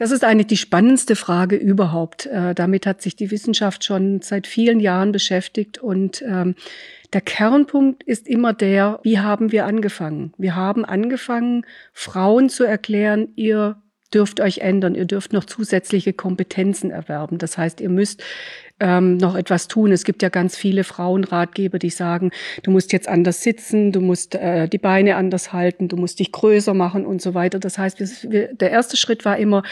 Das ist eigentlich die spannendste Frage überhaupt. Äh, damit hat sich die Wissenschaft schon seit vielen Jahren beschäftigt und ähm, der Kernpunkt ist immer der, wie haben wir angefangen? Wir haben angefangen, Frauen zu erklären, ihr dürft euch ändern, ihr dürft noch zusätzliche Kompetenzen erwerben. Das heißt, ihr müsst ähm, noch etwas tun. Es gibt ja ganz viele Frauenratgeber, die sagen, du musst jetzt anders sitzen, du musst äh, die Beine anders halten, du musst dich größer machen und so weiter. Das heißt, wir, der erste Schritt war immer,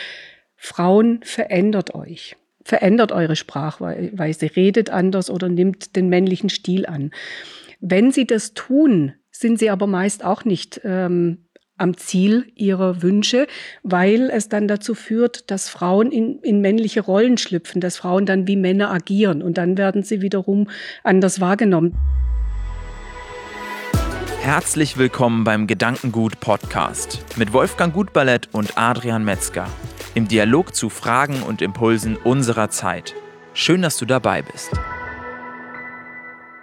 Frauen verändert euch verändert eure Sprachweise, redet anders oder nimmt den männlichen Stil an. Wenn sie das tun, sind sie aber meist auch nicht ähm, am Ziel ihrer Wünsche, weil es dann dazu führt, dass Frauen in, in männliche Rollen schlüpfen, dass Frauen dann wie Männer agieren und dann werden sie wiederum anders wahrgenommen. Herzlich willkommen beim Gedankengut Podcast mit Wolfgang Gutballett und Adrian Metzger im Dialog zu Fragen und Impulsen unserer Zeit. Schön, dass du dabei bist.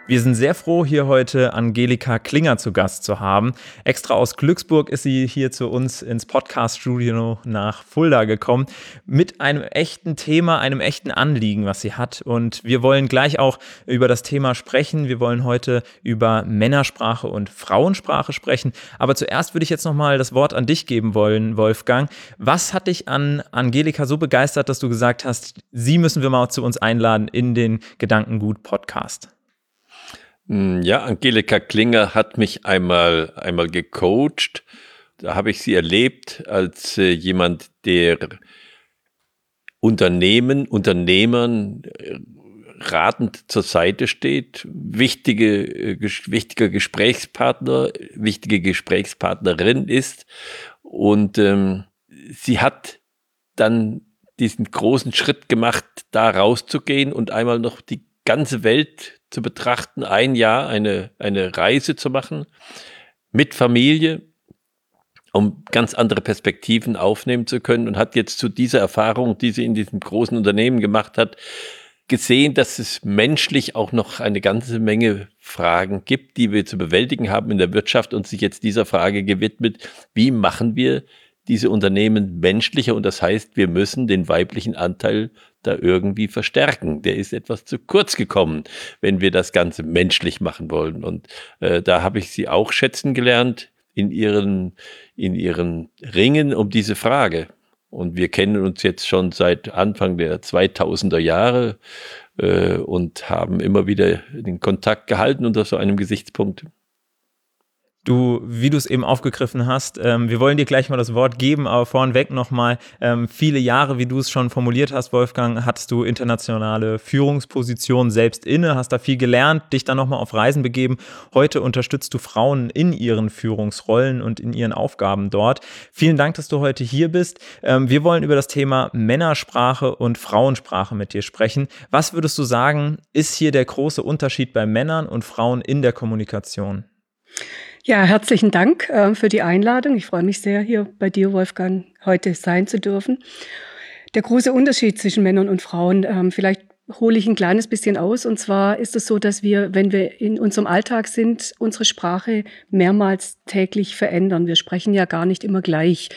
Wir sind sehr froh, hier heute Angelika Klinger zu Gast zu haben. Extra aus Glücksburg ist sie hier zu uns ins Podcast-Studio nach Fulda gekommen mit einem echten Thema, einem echten Anliegen, was sie hat. Und wir wollen gleich auch über das Thema sprechen. Wir wollen heute über Männersprache und Frauensprache sprechen. Aber zuerst würde ich jetzt nochmal das Wort an dich geben wollen, Wolfgang. Was hat dich an Angelika so begeistert, dass du gesagt hast, sie müssen wir mal zu uns einladen in den Gedankengut-Podcast? Hm, ja, Angelika Klinger hat mich einmal, einmal gecoacht. Da habe ich sie erlebt als äh, jemand, der Unternehmen, Unternehmern äh, ratend zur Seite steht, wichtige, äh, wichtiger Gesprächspartner, wichtige Gesprächspartnerin ist. Und ähm, sie hat dann diesen großen Schritt gemacht, da rauszugehen und einmal noch die ganze Welt zu betrachten, ein Jahr eine, eine Reise zu machen mit Familie, um ganz andere Perspektiven aufnehmen zu können und hat jetzt zu dieser Erfahrung, die sie in diesem großen Unternehmen gemacht hat, gesehen, dass es menschlich auch noch eine ganze Menge Fragen gibt, die wir zu bewältigen haben in der Wirtschaft und sich jetzt dieser Frage gewidmet, wie machen wir diese Unternehmen menschlicher und das heißt, wir müssen den weiblichen Anteil da irgendwie verstärken. Der ist etwas zu kurz gekommen, wenn wir das Ganze menschlich machen wollen. Und äh, da habe ich sie auch schätzen gelernt in ihren, in ihren Ringen um diese Frage. Und wir kennen uns jetzt schon seit Anfang der 2000er Jahre äh, und haben immer wieder den Kontakt gehalten unter so einem Gesichtspunkt. Du, wie du es eben aufgegriffen hast, ähm, wir wollen dir gleich mal das Wort geben, aber vornweg nochmal, ähm, viele Jahre, wie du es schon formuliert hast, Wolfgang, hattest du internationale Führungspositionen selbst inne, hast da viel gelernt, dich dann nochmal auf Reisen begeben. Heute unterstützt du Frauen in ihren Führungsrollen und in ihren Aufgaben dort. Vielen Dank, dass du heute hier bist. Ähm, wir wollen über das Thema Männersprache und Frauensprache mit dir sprechen. Was würdest du sagen, ist hier der große Unterschied bei Männern und Frauen in der Kommunikation? Ja, herzlichen Dank äh, für die Einladung. Ich freue mich sehr, hier bei dir, Wolfgang, heute sein zu dürfen. Der große Unterschied zwischen Männern und Frauen, ähm, vielleicht hole ich ein kleines bisschen aus. Und zwar ist es so, dass wir, wenn wir in unserem Alltag sind, unsere Sprache mehrmals täglich verändern. Wir sprechen ja gar nicht immer gleich.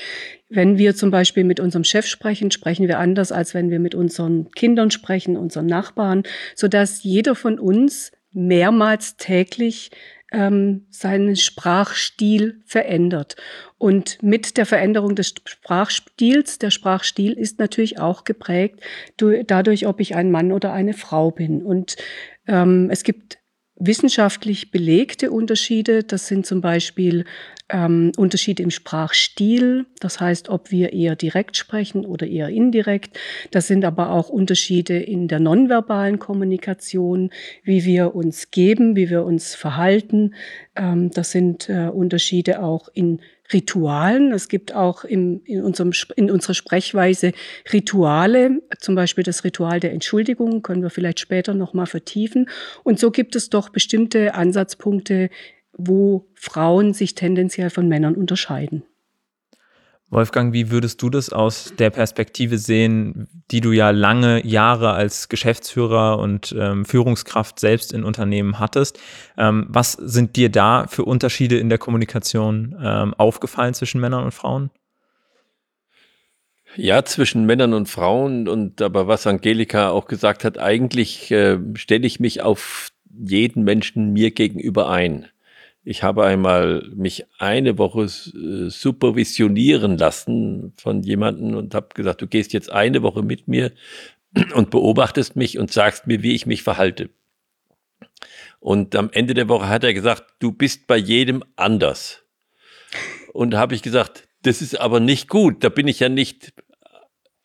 Wenn wir zum Beispiel mit unserem Chef sprechen, sprechen wir anders, als wenn wir mit unseren Kindern sprechen, unseren Nachbarn, sodass jeder von uns mehrmals täglich ähm, seinen Sprachstil verändert. Und mit der Veränderung des Sprachstils, der Sprachstil ist natürlich auch geprägt dadurch, ob ich ein Mann oder eine Frau bin. Und ähm, es gibt wissenschaftlich belegte Unterschiede. Das sind zum Beispiel ähm, Unterschiede im Sprachstil, das heißt, ob wir eher direkt sprechen oder eher indirekt. Das sind aber auch Unterschiede in der nonverbalen Kommunikation, wie wir uns geben, wie wir uns verhalten. Ähm, das sind äh, Unterschiede auch in Ritualen. Es gibt auch im, in, unserem, in unserer Sprechweise Rituale, zum Beispiel das Ritual der Entschuldigung, können wir vielleicht später nochmal vertiefen. Und so gibt es doch bestimmte Ansatzpunkte, wo Frauen sich tendenziell von Männern unterscheiden. Wolfgang, wie würdest du das aus der Perspektive sehen, die du ja lange Jahre als Geschäftsführer und ähm, Führungskraft selbst in Unternehmen hattest? Ähm, was sind dir da für Unterschiede in der Kommunikation ähm, aufgefallen zwischen Männern und Frauen? Ja, zwischen Männern und Frauen und aber was Angelika auch gesagt hat, eigentlich äh, stelle ich mich auf jeden Menschen mir gegenüber ein. Ich habe einmal mich eine Woche äh, supervisionieren lassen von jemandem und habe gesagt, du gehst jetzt eine Woche mit mir und beobachtest mich und sagst mir, wie ich mich verhalte. Und am Ende der Woche hat er gesagt, du bist bei jedem anders. Und habe ich gesagt, das ist aber nicht gut. Da bin ich ja nicht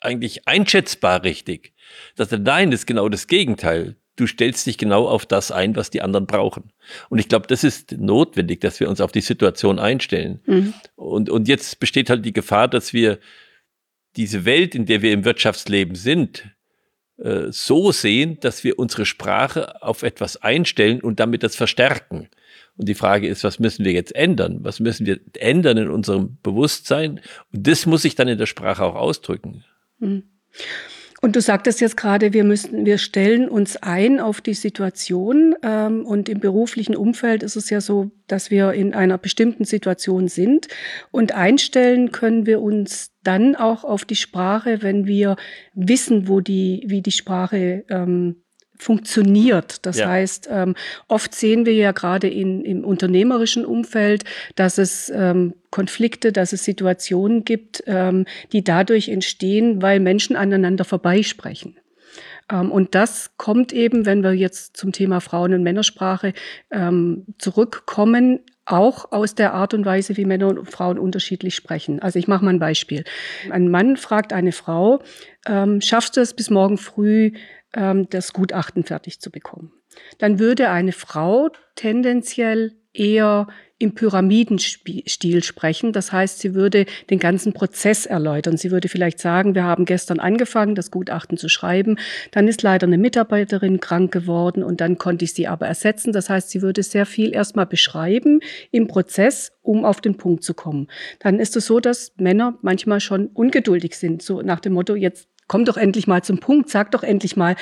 eigentlich einschätzbar richtig. Das nein, das ist genau das Gegenteil. Du stellst dich genau auf das ein, was die anderen brauchen. Und ich glaube, das ist notwendig, dass wir uns auf die Situation einstellen. Mhm. Und, und jetzt besteht halt die Gefahr, dass wir diese Welt, in der wir im Wirtschaftsleben sind, äh, so sehen, dass wir unsere Sprache auf etwas einstellen und damit das verstärken. Und die Frage ist, was müssen wir jetzt ändern? Was müssen wir ändern in unserem Bewusstsein? Und das muss sich dann in der Sprache auch ausdrücken. Hm. Und du sagtest jetzt gerade, wir müssen, wir stellen uns ein auf die Situation. Ähm, und im beruflichen Umfeld ist es ja so, dass wir in einer bestimmten Situation sind. Und einstellen können wir uns dann auch auf die Sprache, wenn wir wissen, wo die, wie die Sprache ähm, funktioniert. Das ja. heißt, ähm, oft sehen wir ja gerade in, im unternehmerischen Umfeld, dass es ähm, Konflikte, dass es Situationen gibt, ähm, die dadurch entstehen, weil Menschen aneinander vorbeisprechen. Ähm, und das kommt eben, wenn wir jetzt zum Thema Frauen- und Männersprache ähm, zurückkommen, auch aus der Art und Weise, wie Männer und Frauen unterschiedlich sprechen. Also ich mache mal ein Beispiel. Ein Mann fragt eine Frau, ähm, schaffst du es bis morgen früh, ähm, das Gutachten fertig zu bekommen. Dann würde eine Frau tendenziell eher im Pyramidenstil sprechen. Das heißt, sie würde den ganzen Prozess erläutern. Sie würde vielleicht sagen, wir haben gestern angefangen, das Gutachten zu schreiben. Dann ist leider eine Mitarbeiterin krank geworden und dann konnte ich sie aber ersetzen. Das heißt, sie würde sehr viel erstmal beschreiben im Prozess, um auf den Punkt zu kommen. Dann ist es so, dass Männer manchmal schon ungeduldig sind, so nach dem Motto, jetzt komm doch endlich mal zum Punkt, sag doch endlich mal,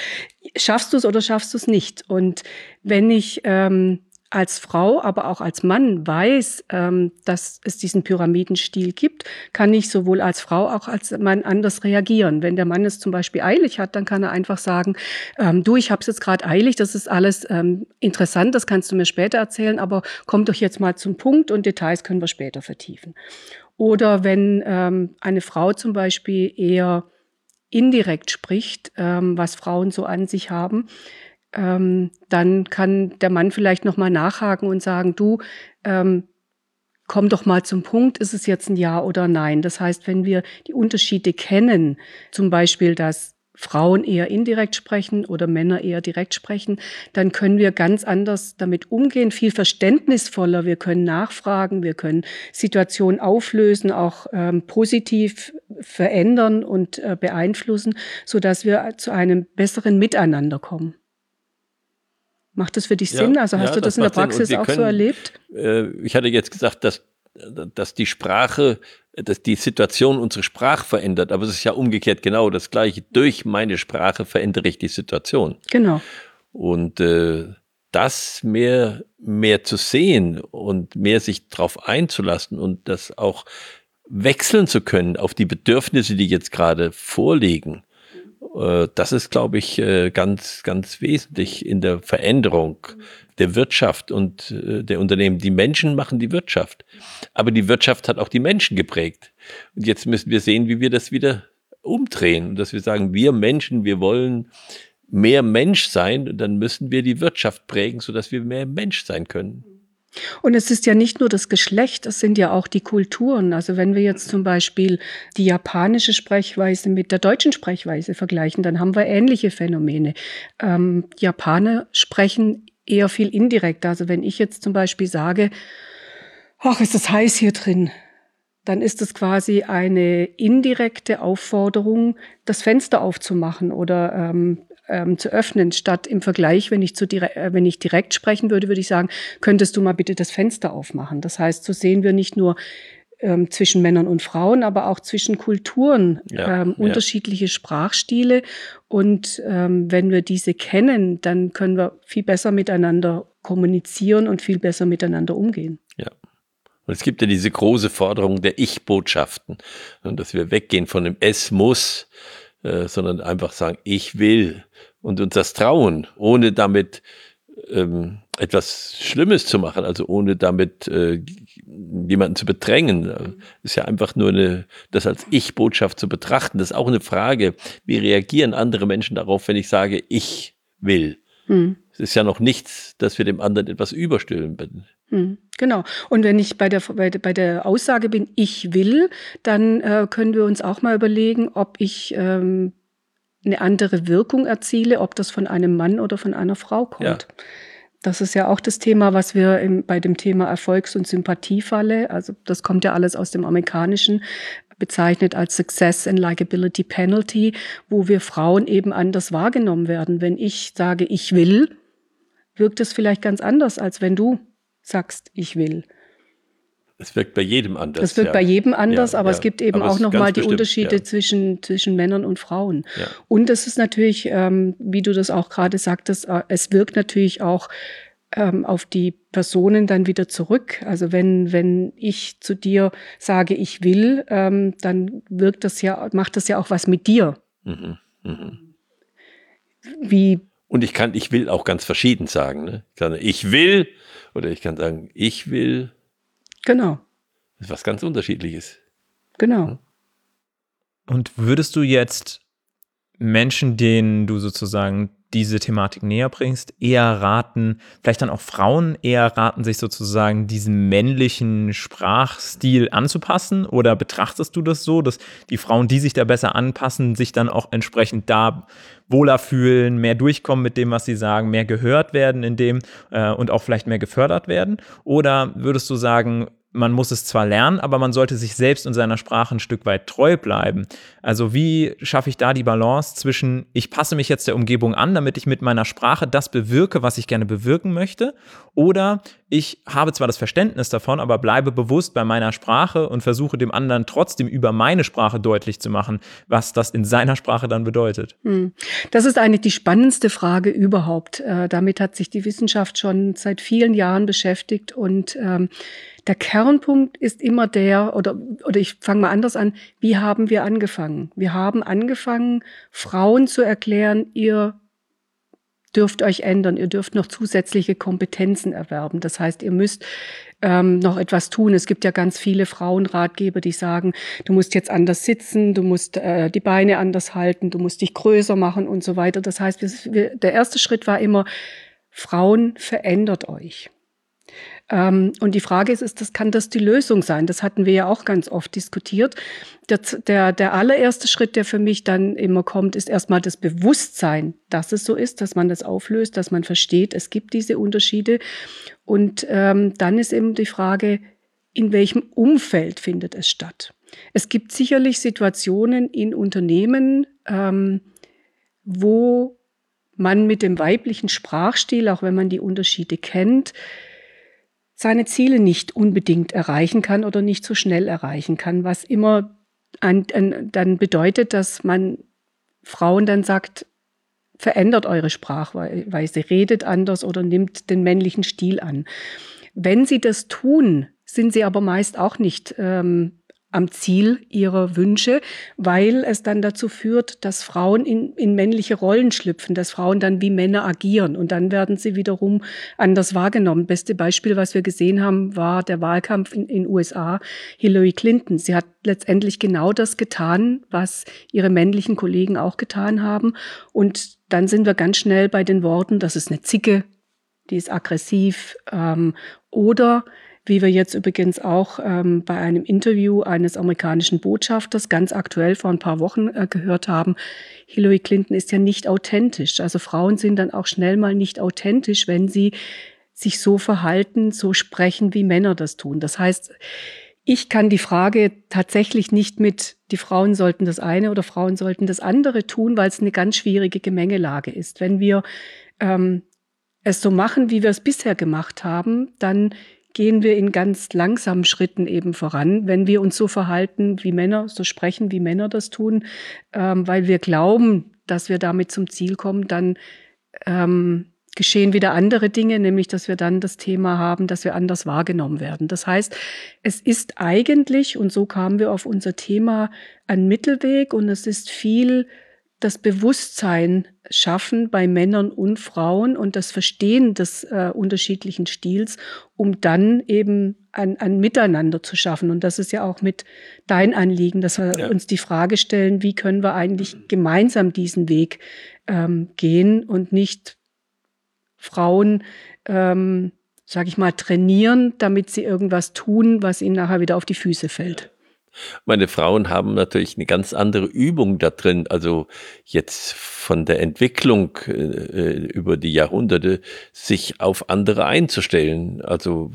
schaffst du es oder schaffst du es nicht? Und wenn ich ähm, als Frau, aber auch als Mann weiß, ähm, dass es diesen Pyramidenstil gibt, kann ich sowohl als Frau auch als Mann anders reagieren. Wenn der Mann es zum Beispiel eilig hat, dann kann er einfach sagen, ähm, du, ich habe es jetzt gerade eilig, das ist alles ähm, interessant, das kannst du mir später erzählen, aber komm doch jetzt mal zum Punkt und Details können wir später vertiefen. Oder wenn ähm, eine Frau zum Beispiel eher indirekt spricht, ähm, was Frauen so an sich haben, ähm, dann kann der Mann vielleicht noch mal nachhaken und sagen, du, ähm, komm doch mal zum Punkt, ist es jetzt ein Ja oder Nein? Das heißt, wenn wir die Unterschiede kennen, zum Beispiel, dass Frauen eher indirekt sprechen oder Männer eher direkt sprechen, dann können wir ganz anders damit umgehen, viel verständnisvoller. Wir können nachfragen, wir können Situationen auflösen, auch ähm, positiv verändern und äh, beeinflussen, so dass wir zu einem besseren Miteinander kommen. Macht das für dich Sinn? Also hast ja, du das, das in der Praxis auch können, so erlebt? Äh, ich hatte jetzt gesagt, dass, dass die Sprache dass die Situation unsere Sprache verändert, aber es ist ja umgekehrt genau das Gleiche. Durch meine Sprache verändere ich die Situation. Genau. Und äh, das mehr, mehr zu sehen und mehr sich darauf einzulassen und das auch wechseln zu können auf die Bedürfnisse, die jetzt gerade vorliegen, äh, das ist, glaube ich, äh, ganz, ganz wesentlich in der Veränderung der Wirtschaft und äh, der Unternehmen. Die Menschen machen die Wirtschaft. Aber die Wirtschaft hat auch die Menschen geprägt. Und jetzt müssen wir sehen, wie wir das wieder umdrehen. Dass wir sagen, wir Menschen, wir wollen mehr Mensch sein. Und dann müssen wir die Wirtschaft prägen, sodass wir mehr Mensch sein können. Und es ist ja nicht nur das Geschlecht, es sind ja auch die Kulturen. Also wenn wir jetzt zum Beispiel die japanische Sprechweise mit der deutschen Sprechweise vergleichen, dann haben wir ähnliche Phänomene. Ähm, Japaner sprechen eher viel indirekter. Also wenn ich jetzt zum Beispiel sage, ach, ist es heiß hier drin, dann ist es quasi eine indirekte Aufforderung, das Fenster aufzumachen oder ähm, ähm, zu öffnen, statt im Vergleich, wenn ich, zu direkt, äh, wenn ich direkt sprechen würde, würde ich sagen, könntest du mal bitte das Fenster aufmachen. Das heißt, so sehen wir nicht nur ähm, zwischen Männern und Frauen, aber auch zwischen Kulturen ja, ähm, ja. unterschiedliche Sprachstile. Und ähm, wenn wir diese kennen, dann können wir viel besser miteinander kommunizieren und viel besser miteinander umgehen. Ja. Und es gibt ja diese große Forderung der Ich-Botschaften, dass wir weggehen von dem Es muss, äh, sondern einfach sagen, ich will und uns das trauen, ohne damit ähm, etwas Schlimmes zu machen, also ohne damit äh, jemanden zu bedrängen. ist ja einfach nur eine, das als Ich-Botschaft zu betrachten. Das ist auch eine Frage, wie reagieren andere Menschen darauf, wenn ich sage, ich will. Hm. Es ist ja noch nichts, dass wir dem anderen etwas überstülpen. Hm, genau. Und wenn ich bei der, bei, bei der Aussage bin, ich will, dann äh, können wir uns auch mal überlegen, ob ich ähm, eine andere Wirkung erziele, ob das von einem Mann oder von einer Frau kommt. Ja. Das ist ja auch das Thema, was wir im, bei dem Thema Erfolgs- und Sympathiefalle, also das kommt ja alles aus dem Amerikanischen, bezeichnet als Success and Likability Penalty, wo wir Frauen eben anders wahrgenommen werden. Wenn ich sage, ich will, wirkt es vielleicht ganz anders, als wenn du sagst, ich will. Es wirkt bei jedem anders. Es wirkt ja. bei jedem anders, ja, aber ja. es gibt eben aber auch nochmal die bestimmt, Unterschiede zwischen, zwischen Männern und Frauen. Und es ist natürlich, ähm, wie du das auch gerade sagtest, äh, es wirkt natürlich auch ähm, auf die Personen dann wieder zurück. Also wenn, wenn ich zu dir sage, ich will, ähm, dann wirkt das ja, macht das ja auch was mit dir. Mhm. Mhm. Wie und ich kann, ich will auch ganz verschieden sagen. Ne? Ich kann, ich will, oder ich kann sagen, ich will. Genau. Das ist was ganz Unterschiedliches. Genau. Und würdest du jetzt Menschen, denen du sozusagen diese Thematik näher bringst, eher raten, vielleicht dann auch Frauen eher raten, sich sozusagen diesem männlichen Sprachstil anzupassen? Oder betrachtest du das so, dass die Frauen, die sich da besser anpassen, sich dann auch entsprechend da wohler fühlen, mehr durchkommen mit dem, was sie sagen, mehr gehört werden in dem äh, und auch vielleicht mehr gefördert werden? Oder würdest du sagen, man muss es zwar lernen, aber man sollte sich selbst und seiner Sprache ein Stück weit treu bleiben. Also wie schaffe ich da die Balance zwischen, ich passe mich jetzt der Umgebung an, damit ich mit meiner Sprache das bewirke, was ich gerne bewirken möchte, oder ich habe zwar das Verständnis davon, aber bleibe bewusst bei meiner Sprache und versuche dem anderen trotzdem über meine Sprache deutlich zu machen, was das in seiner Sprache dann bedeutet. Hm. Das ist eigentlich die spannendste Frage überhaupt. Äh, damit hat sich die Wissenschaft schon seit vielen Jahren beschäftigt und ähm, der Kernpunkt ist immer der, oder, oder ich fange mal anders an, wie haben wir angefangen? Wir haben angefangen, Frauen zu erklären, ihr dürft euch ändern, ihr dürft noch zusätzliche Kompetenzen erwerben. Das heißt, ihr müsst ähm, noch etwas tun. Es gibt ja ganz viele Frauenratgeber, die sagen, du musst jetzt anders sitzen, du musst äh, die Beine anders halten, du musst dich größer machen und so weiter. Das heißt, wir, der erste Schritt war immer, Frauen verändert euch. Ähm, und die Frage ist, ist das, kann das die Lösung sein? Das hatten wir ja auch ganz oft diskutiert. Der, der, der allererste Schritt, der für mich dann immer kommt, ist erstmal das Bewusstsein, dass es so ist, dass man das auflöst, dass man versteht, es gibt diese Unterschiede. Und ähm, dann ist eben die Frage, in welchem Umfeld findet es statt? Es gibt sicherlich Situationen in Unternehmen, ähm, wo man mit dem weiblichen Sprachstil, auch wenn man die Unterschiede kennt, seine Ziele nicht unbedingt erreichen kann oder nicht so schnell erreichen kann, was immer an, an, dann bedeutet, dass man Frauen dann sagt, verändert eure Sprachweise, redet anders oder nimmt den männlichen Stil an. Wenn sie das tun, sind sie aber meist auch nicht ähm, am Ziel ihrer Wünsche, weil es dann dazu führt, dass Frauen in, in männliche Rollen schlüpfen, dass Frauen dann wie Männer agieren und dann werden sie wiederum anders wahrgenommen. Beste Beispiel, was wir gesehen haben, war der Wahlkampf in den USA. Hillary Clinton. Sie hat letztendlich genau das getan, was ihre männlichen Kollegen auch getan haben. Und dann sind wir ganz schnell bei den Worten, das ist eine Zicke, die ist aggressiv ähm, oder wie wir jetzt übrigens auch ähm, bei einem Interview eines amerikanischen Botschafters ganz aktuell vor ein paar Wochen äh, gehört haben, Hillary Clinton ist ja nicht authentisch. Also Frauen sind dann auch schnell mal nicht authentisch, wenn sie sich so verhalten, so sprechen, wie Männer das tun. Das heißt, ich kann die Frage tatsächlich nicht mit, die Frauen sollten das eine oder Frauen sollten das andere tun, weil es eine ganz schwierige Gemengelage ist. Wenn wir ähm, es so machen, wie wir es bisher gemacht haben, dann gehen wir in ganz langsamen Schritten eben voran, wenn wir uns so verhalten wie Männer, so sprechen wie Männer das tun, ähm, weil wir glauben, dass wir damit zum Ziel kommen, dann, ähm, geschehen wieder andere Dinge, nämlich dass wir dann das Thema haben, dass wir anders wahrgenommen werden. Das heißt, es ist eigentlich, und so kamen wir auf unser Thema, ein Mittelweg und es ist viel das Bewusstsein schaffen bei Männern und Frauen und das Verstehen des äh, unterschiedlichen Stils, um dann eben ein, ein Miteinander zu schaffen. Und das ist ja auch mit dein Anliegen, dass wir ja. uns die Frage stellen, wie können wir eigentlich gemeinsam diesen Weg ähm, gehen und nicht Frauen, ähm, sage ich mal, trainieren, damit sie irgendwas tun, was ihnen nachher wieder auf die Füße fällt. Meine Frauen haben natürlich eine ganz andere Übung da drin. Also jetzt von der Entwicklung äh, äh über die Jahrhunderte sich auf andere einzustellen. Also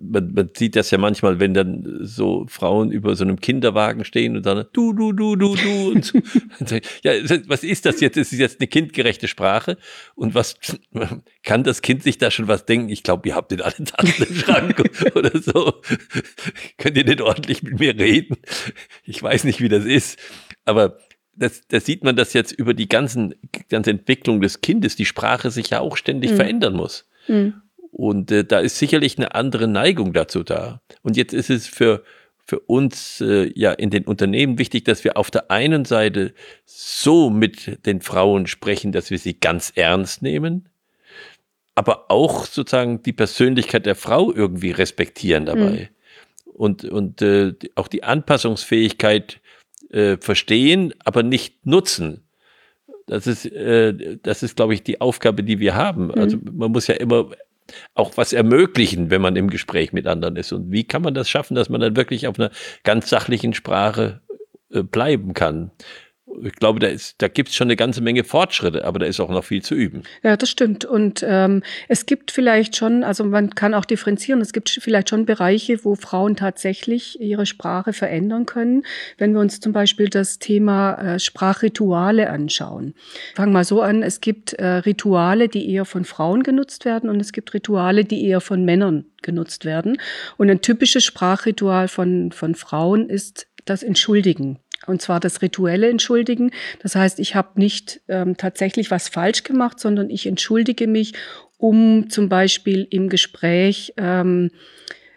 man, man sieht das ja manchmal, wenn dann so Frauen über so einem Kinderwagen stehen und dann du, du, du, du, du. Und so. ja, was ist das jetzt? Es ist jetzt eine kindgerechte Sprache. Und was kann das Kind sich da schon was denken? Ich glaube, ihr habt den alle Tassen im Schrank oder so. Könnt ihr nicht ordentlich mit mir reden? Ich weiß nicht, wie das ist. Aber das, das sieht man, dass jetzt über die ganzen, ganze Entwicklung des Kindes die Sprache sich ja auch ständig mhm. verändern muss. Mhm. Und äh, da ist sicherlich eine andere Neigung dazu da. Und jetzt ist es für, für uns äh, ja in den Unternehmen wichtig, dass wir auf der einen Seite so mit den Frauen sprechen, dass wir sie ganz ernst nehmen, aber auch sozusagen die Persönlichkeit der Frau irgendwie respektieren dabei. Mhm. Und, und äh, auch die Anpassungsfähigkeit äh, verstehen, aber nicht nutzen. Das ist, äh, das ist, glaube ich, die Aufgabe, die wir haben. Mhm. Also man muss ja immer auch was ermöglichen, wenn man im Gespräch mit anderen ist. Und wie kann man das schaffen, dass man dann wirklich auf einer ganz sachlichen Sprache äh, bleiben kann? Ich glaube, da, ist, da gibt es schon eine ganze Menge Fortschritte, aber da ist auch noch viel zu üben. Ja, das stimmt. Und ähm, es gibt vielleicht schon, also man kann auch differenzieren, es gibt vielleicht schon Bereiche, wo Frauen tatsächlich ihre Sprache verändern können. Wenn wir uns zum Beispiel das Thema äh, Sprachrituale anschauen. Fangen wir so an, es gibt äh, Rituale, die eher von Frauen genutzt werden und es gibt Rituale, die eher von Männern genutzt werden. Und ein typisches Sprachritual von, von Frauen ist das Entschuldigen. Und zwar das rituelle Entschuldigen. Das heißt, ich habe nicht ähm, tatsächlich was falsch gemacht, sondern ich entschuldige mich, um zum Beispiel im Gespräch ähm,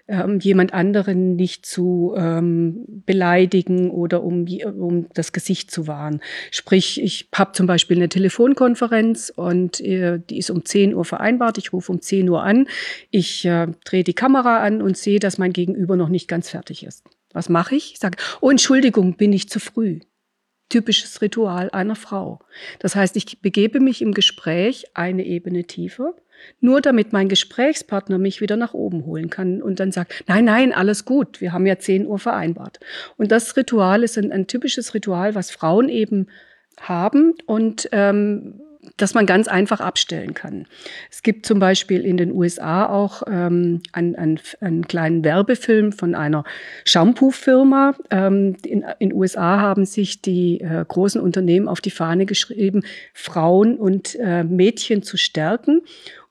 ähm, jemand anderen nicht zu ähm, beleidigen oder um, um das Gesicht zu wahren. Sprich, ich habe zum Beispiel eine Telefonkonferenz und äh, die ist um 10 Uhr vereinbart. Ich rufe um 10 Uhr an. Ich äh, drehe die Kamera an und sehe, dass mein Gegenüber noch nicht ganz fertig ist. Was mache ich? Ich sage, oh Entschuldigung, bin ich zu früh. Typisches Ritual einer Frau. Das heißt, ich begebe mich im Gespräch eine Ebene tiefer, nur damit mein Gesprächspartner mich wieder nach oben holen kann und dann sagt, nein, nein, alles gut, wir haben ja 10 Uhr vereinbart. Und das Ritual ist ein, ein typisches Ritual, was Frauen eben haben und ähm, dass man ganz einfach abstellen kann. Es gibt zum Beispiel in den USA auch ähm, einen, einen, einen kleinen Werbefilm von einer Shampoo-Firma. Ähm, in den USA haben sich die äh, großen Unternehmen auf die Fahne geschrieben, Frauen und äh, Mädchen zu stärken.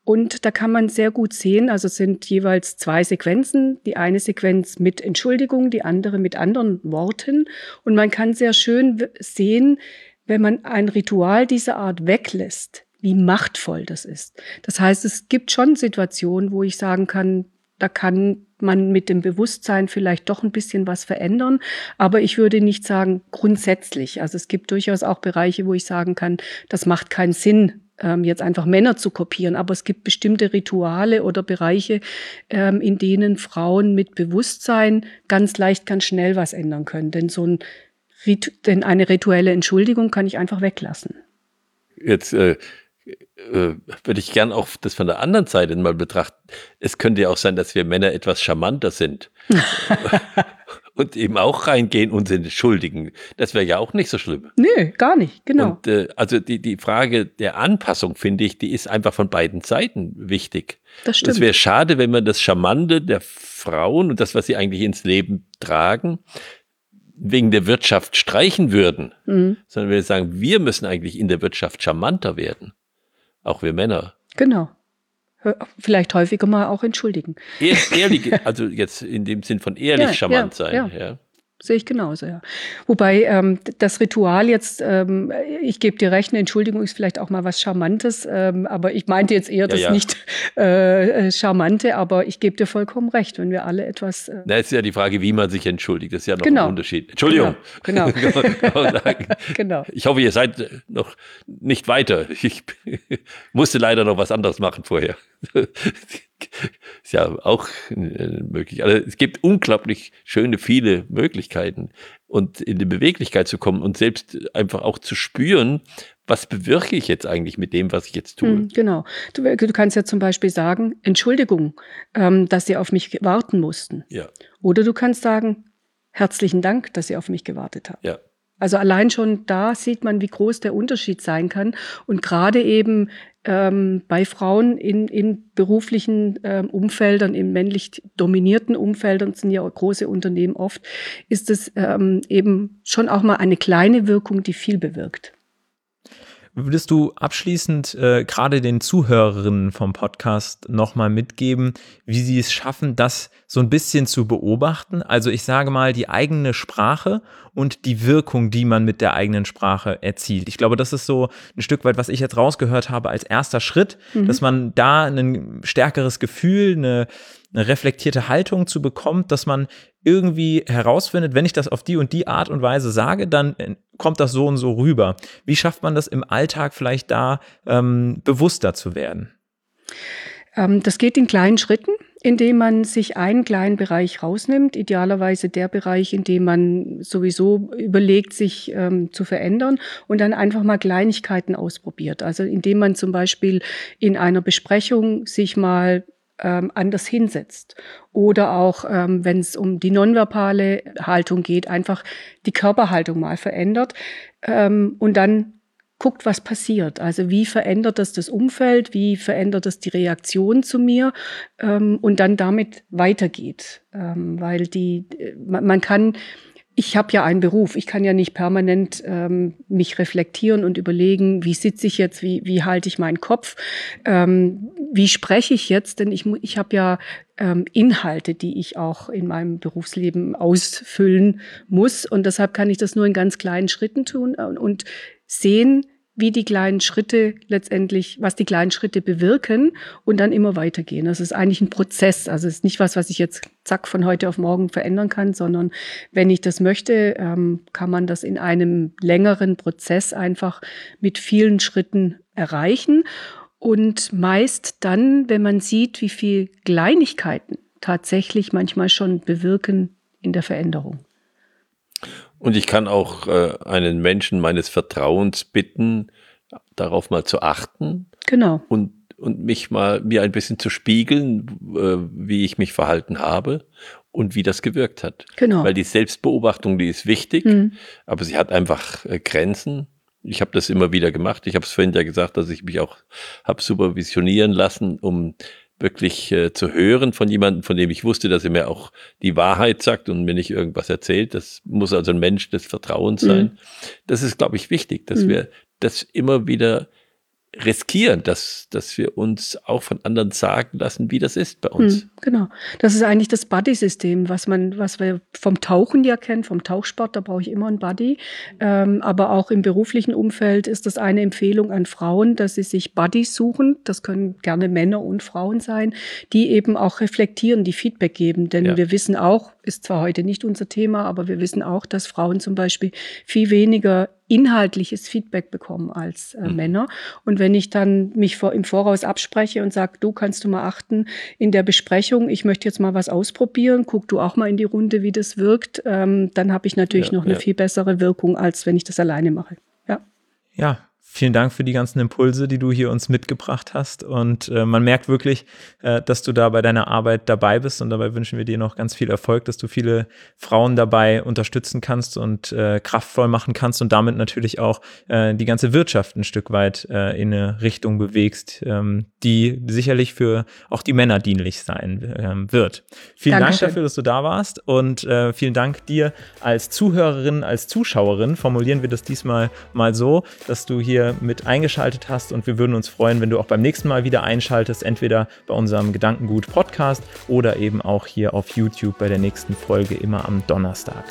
Und da kann man sehr gut sehen, also sind jeweils zwei Sequenzen, die eine Sequenz mit Entschuldigung, die andere mit anderen Worten. Und man kann sehr schön sehen, wenn man ein Ritual dieser Art weglässt, wie machtvoll das ist. Das heißt, es gibt schon Situationen, wo ich sagen kann, da kann man mit dem Bewusstsein vielleicht doch ein bisschen was verändern. Aber ich würde nicht sagen grundsätzlich. Also es gibt durchaus auch Bereiche, wo ich sagen kann, das macht keinen Sinn, ähm, jetzt einfach Männer zu kopieren. Aber es gibt bestimmte Rituale oder Bereiche, ähm, in denen Frauen mit Bewusstsein ganz leicht, ganz schnell was ändern können. Denn so ein denn eine rituelle Entschuldigung kann ich einfach weglassen. Jetzt äh, äh, würde ich gern auch das von der anderen Seite mal betrachten. Es könnte ja auch sein, dass wir Männer etwas charmanter sind. und eben auch reingehen und sie entschuldigen. Das wäre ja auch nicht so schlimm. Nö, gar nicht, genau. Und äh, also die, die Frage der Anpassung, finde ich, die ist einfach von beiden Seiten wichtig. Das stimmt. Es wäre schade, wenn man das Charmante der Frauen und das, was sie eigentlich ins Leben tragen, wegen der Wirtschaft streichen würden, mhm. sondern wir sagen, wir müssen eigentlich in der Wirtschaft charmanter werden. Auch wir Männer. Genau. Vielleicht häufiger mal auch entschuldigen. Ehrlich, also jetzt in dem Sinn von ehrlich ja, charmant ja, sein. Ja. Sehe ich genauso, ja. Wobei ähm, das Ritual jetzt, ähm, ich gebe dir recht, eine Entschuldigung ist vielleicht auch mal was Charmantes, ähm, aber ich meinte jetzt eher das ja, nicht äh, äh, Charmante, aber ich gebe dir vollkommen recht, wenn wir alle etwas. Äh Na, ist ja die Frage, wie man sich entschuldigt. Das ist ja noch genau. ein Unterschied. Entschuldigung. Genau. genau. genau. Ich hoffe, ihr seid noch nicht weiter. Ich musste leider noch was anderes machen vorher. ist ja auch äh, möglich. Also es gibt unglaublich schöne, viele Möglichkeiten und in die Beweglichkeit zu kommen und selbst einfach auch zu spüren, was bewirke ich jetzt eigentlich mit dem, was ich jetzt tue? Hm, genau. Du, du, kannst ja zum Beispiel sagen, Entschuldigung, ähm, dass Sie auf mich warten mussten. Ja. Oder du kannst sagen, herzlichen Dank, dass Sie auf mich gewartet haben. Ja. Also allein schon da sieht man, wie groß der Unterschied sein kann. Und gerade eben ähm, bei Frauen in, in beruflichen ähm, Umfeldern, in männlich dominierten Umfeldern, sind ja große Unternehmen oft, ist es ähm, eben schon auch mal eine kleine Wirkung, die viel bewirkt. Würdest du abschließend äh, gerade den Zuhörerinnen vom Podcast nochmal mitgeben, wie sie es schaffen, das so ein bisschen zu beobachten? Also ich sage mal, die eigene Sprache und die Wirkung, die man mit der eigenen Sprache erzielt. Ich glaube, das ist so ein Stück weit, was ich jetzt rausgehört habe als erster Schritt, mhm. dass man da ein stärkeres Gefühl, eine, eine reflektierte Haltung zu bekommt, dass man irgendwie herausfindet, wenn ich das auf die und die Art und Weise sage, dann äh, kommt das so und so rüber. Wie schafft man das im Alltag vielleicht da ähm, bewusster zu werden? Ähm, das geht in kleinen Schritten, indem man sich einen kleinen Bereich rausnimmt, idealerweise der Bereich, in dem man sowieso überlegt, sich ähm, zu verändern und dann einfach mal Kleinigkeiten ausprobiert. Also indem man zum Beispiel in einer Besprechung sich mal ähm, anders hinsetzt. Oder auch, ähm, wenn es um die nonverbale Haltung geht, einfach die Körperhaltung mal verändert ähm, und dann guckt, was passiert. Also wie verändert das das Umfeld, wie verändert das die Reaktion zu mir ähm, und dann damit weitergeht. Ähm, weil die, äh, man, man kann ich habe ja einen Beruf. Ich kann ja nicht permanent ähm, mich reflektieren und überlegen, wie sitze ich jetzt, wie, wie halte ich meinen Kopf, ähm, wie spreche ich jetzt, denn ich, ich habe ja ähm, Inhalte, die ich auch in meinem Berufsleben ausfüllen muss. Und deshalb kann ich das nur in ganz kleinen Schritten tun und, und sehen, wie die kleinen Schritte letztendlich, was die kleinen Schritte bewirken und dann immer weitergehen. Das ist eigentlich ein Prozess. Also es ist nicht was, was ich jetzt zack von heute auf morgen verändern kann, sondern wenn ich das möchte, ähm, kann man das in einem längeren Prozess einfach mit vielen Schritten erreichen. Und meist dann, wenn man sieht, wie viel Kleinigkeiten tatsächlich manchmal schon bewirken in der Veränderung. Und ich kann auch äh, einen Menschen meines Vertrauens bitten, darauf mal zu achten. Genau. Und, und mich mal mir ein bisschen zu spiegeln, äh, wie ich mich verhalten habe und wie das gewirkt hat. Genau. Weil die Selbstbeobachtung, die ist wichtig, mhm. aber sie hat einfach äh, Grenzen. Ich habe das immer wieder gemacht. Ich habe es vorhin ja gesagt, dass ich mich auch habe supervisionieren lassen, um wirklich äh, zu hören von jemandem, von dem ich wusste, dass er mir auch die Wahrheit sagt und mir nicht irgendwas erzählt. Das muss also ein Mensch des Vertrauens sein. Mhm. Das ist, glaube ich, wichtig, dass mhm. wir das immer wieder riskieren, dass, dass wir uns auch von anderen sagen lassen, wie das ist bei uns. Hm, genau. Das ist eigentlich das Buddy-System, was man, was wir vom Tauchen ja kennen, vom Tauchsport, da brauche ich immer einen Buddy. Ähm, aber auch im beruflichen Umfeld ist das eine Empfehlung an Frauen, dass sie sich Buddies suchen. Das können gerne Männer und Frauen sein, die eben auch reflektieren, die Feedback geben. Denn ja. wir wissen auch, ist zwar heute nicht unser Thema, aber wir wissen auch, dass Frauen zum Beispiel viel weniger inhaltliches Feedback bekommen als äh, mhm. Männer. Und wenn ich dann mich vor, im Voraus abspreche und sage, du kannst du mal achten in der Besprechung, ich möchte jetzt mal was ausprobieren, guck du auch mal in die Runde, wie das wirkt, ähm, dann habe ich natürlich ja, noch eine ja. viel bessere Wirkung, als wenn ich das alleine mache. Ja. Ja, Vielen Dank für die ganzen Impulse, die du hier uns mitgebracht hast. Und äh, man merkt wirklich, äh, dass du da bei deiner Arbeit dabei bist. Und dabei wünschen wir dir noch ganz viel Erfolg, dass du viele Frauen dabei unterstützen kannst und äh, kraftvoll machen kannst und damit natürlich auch äh, die ganze Wirtschaft ein Stück weit äh, in eine Richtung bewegst, ähm, die sicherlich für auch die Männer dienlich sein ähm, wird. Vielen Dankeschön. Dank dafür, dass du da warst. Und äh, vielen Dank dir als Zuhörerin, als Zuschauerin. Formulieren wir das diesmal mal so, dass du mit eingeschaltet hast und wir würden uns freuen, wenn du auch beim nächsten Mal wieder einschaltest, entweder bei unserem Gedankengut Podcast oder eben auch hier auf YouTube bei der nächsten Folge immer am Donnerstag.